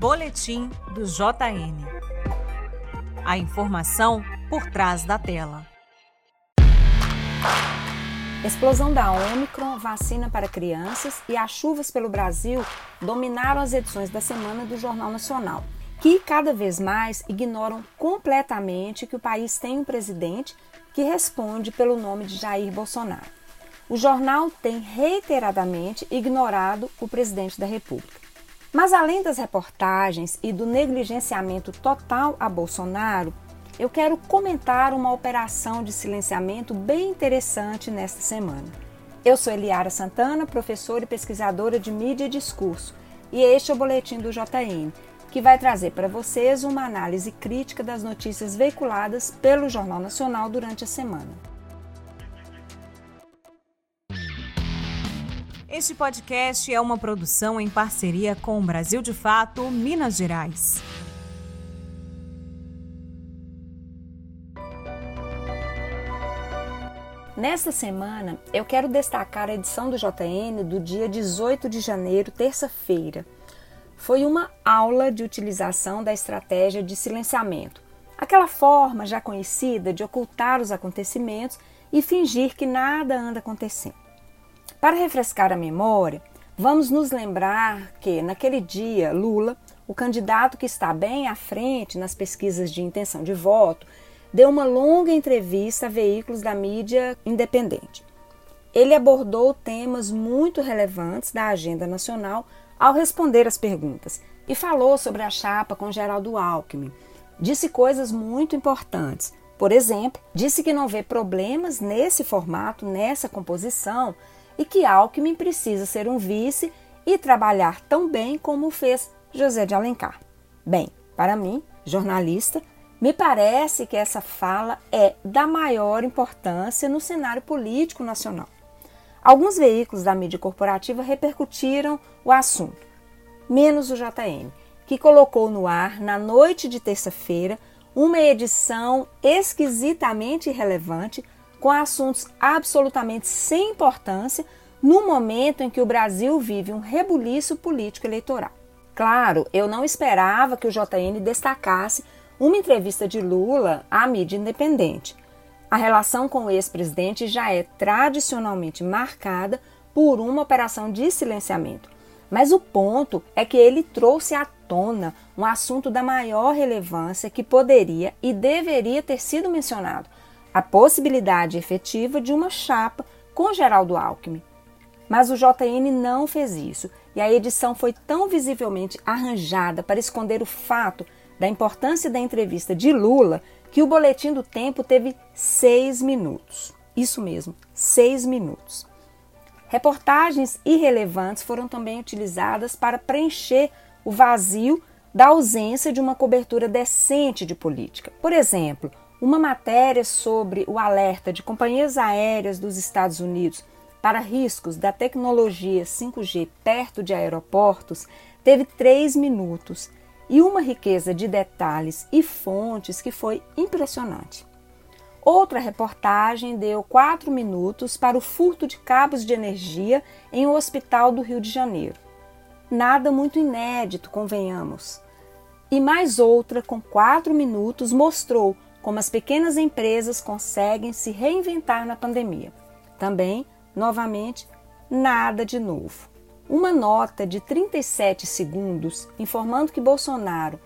Boletim do JN. A informação por trás da tela. Explosão da Omicron, vacina para crianças e as chuvas pelo Brasil dominaram as edições da semana do Jornal Nacional, que cada vez mais ignoram completamente que o país tem um presidente que responde pelo nome de Jair Bolsonaro. O jornal tem reiteradamente ignorado o presidente da República. Mas além das reportagens e do negligenciamento total a Bolsonaro, eu quero comentar uma operação de silenciamento bem interessante nesta semana. Eu sou Eliara Santana, professora e pesquisadora de mídia e discurso, e este é o boletim do JN, que vai trazer para vocês uma análise crítica das notícias veiculadas pelo Jornal Nacional durante a semana. Este podcast é uma produção em parceria com o Brasil de Fato, Minas Gerais. Nesta semana, eu quero destacar a edição do JN do dia 18 de janeiro, terça-feira. Foi uma aula de utilização da estratégia de silenciamento, aquela forma já conhecida de ocultar os acontecimentos e fingir que nada anda acontecendo. Para refrescar a memória, vamos nos lembrar que, naquele dia, Lula, o candidato que está bem à frente nas pesquisas de intenção de voto, deu uma longa entrevista a veículos da mídia independente. Ele abordou temas muito relevantes da agenda nacional ao responder às perguntas e falou sobre a chapa com Geraldo Alckmin. Disse coisas muito importantes. Por exemplo, disse que não vê problemas nesse formato, nessa composição, e que Alckmin precisa ser um vice e trabalhar tão bem como fez José de Alencar. Bem, para mim, jornalista, me parece que essa fala é da maior importância no cenário político nacional. Alguns veículos da mídia corporativa repercutiram o assunto, menos o JN, que colocou no ar, na noite de terça-feira, uma edição esquisitamente irrelevante com assuntos absolutamente sem importância no momento em que o Brasil vive um rebuliço político eleitoral. Claro, eu não esperava que o JN destacasse uma entrevista de Lula à mídia independente. A relação com o ex-presidente já é tradicionalmente marcada por uma operação de silenciamento. Mas o ponto é que ele trouxe à tona um assunto da maior relevância que poderia e deveria ter sido mencionado: a possibilidade efetiva de uma chapa com Geraldo Alckmin. Mas o JN não fez isso e a edição foi tão visivelmente arranjada para esconder o fato da importância da entrevista de Lula que o Boletim do Tempo teve seis minutos. Isso mesmo, seis minutos. Reportagens irrelevantes foram também utilizadas para preencher o vazio da ausência de uma cobertura decente de política. Por exemplo, uma matéria sobre o alerta de companhias aéreas dos Estados Unidos para riscos da tecnologia 5G perto de aeroportos teve três minutos e uma riqueza de detalhes e fontes que foi impressionante. Outra reportagem deu quatro minutos para o furto de cabos de energia em um hospital do Rio de Janeiro. Nada muito inédito, convenhamos. E mais outra, com quatro minutos, mostrou como as pequenas empresas conseguem se reinventar na pandemia. Também, novamente, nada de novo uma nota de 37 segundos informando que Bolsonaro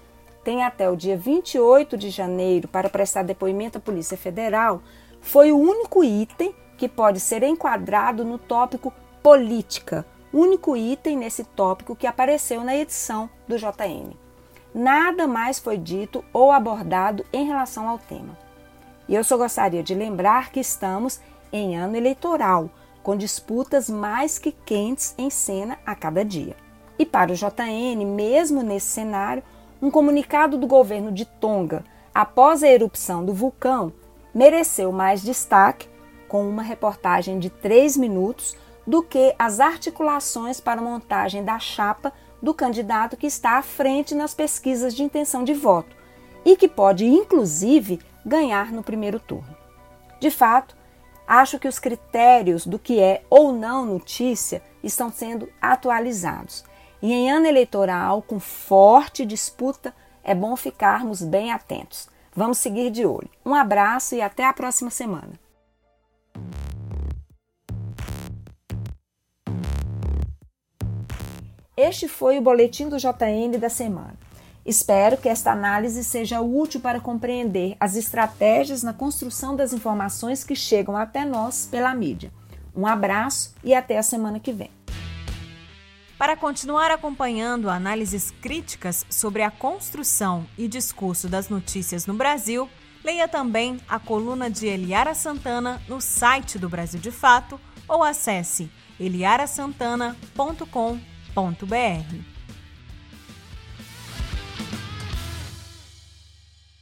tem até o dia 28 de janeiro para prestar depoimento à Polícia Federal foi o único item que pode ser enquadrado no tópico política, único item nesse tópico que apareceu na edição do JN. Nada mais foi dito ou abordado em relação ao tema. E eu só gostaria de lembrar que estamos em ano eleitoral com disputas mais que quentes em cena a cada dia. E para o JN, mesmo nesse cenário, um comunicado do governo de Tonga, após a erupção do vulcão, mereceu mais destaque, com uma reportagem de três minutos, do que as articulações para a montagem da chapa do candidato que está à frente nas pesquisas de intenção de voto e que pode, inclusive, ganhar no primeiro turno. De fato, Acho que os critérios do que é ou não notícia estão sendo atualizados. E em ano eleitoral, com forte disputa, é bom ficarmos bem atentos. Vamos seguir de olho. Um abraço e até a próxima semana. Este foi o boletim do JN da semana. Espero que esta análise seja útil para compreender as estratégias na construção das informações que chegam até nós pela mídia. Um abraço e até a semana que vem. Para continuar acompanhando análises críticas sobre a construção e discurso das notícias no Brasil, leia também a coluna de Eliara Santana no site do Brasil de Fato ou acesse eliarasantana.com.br.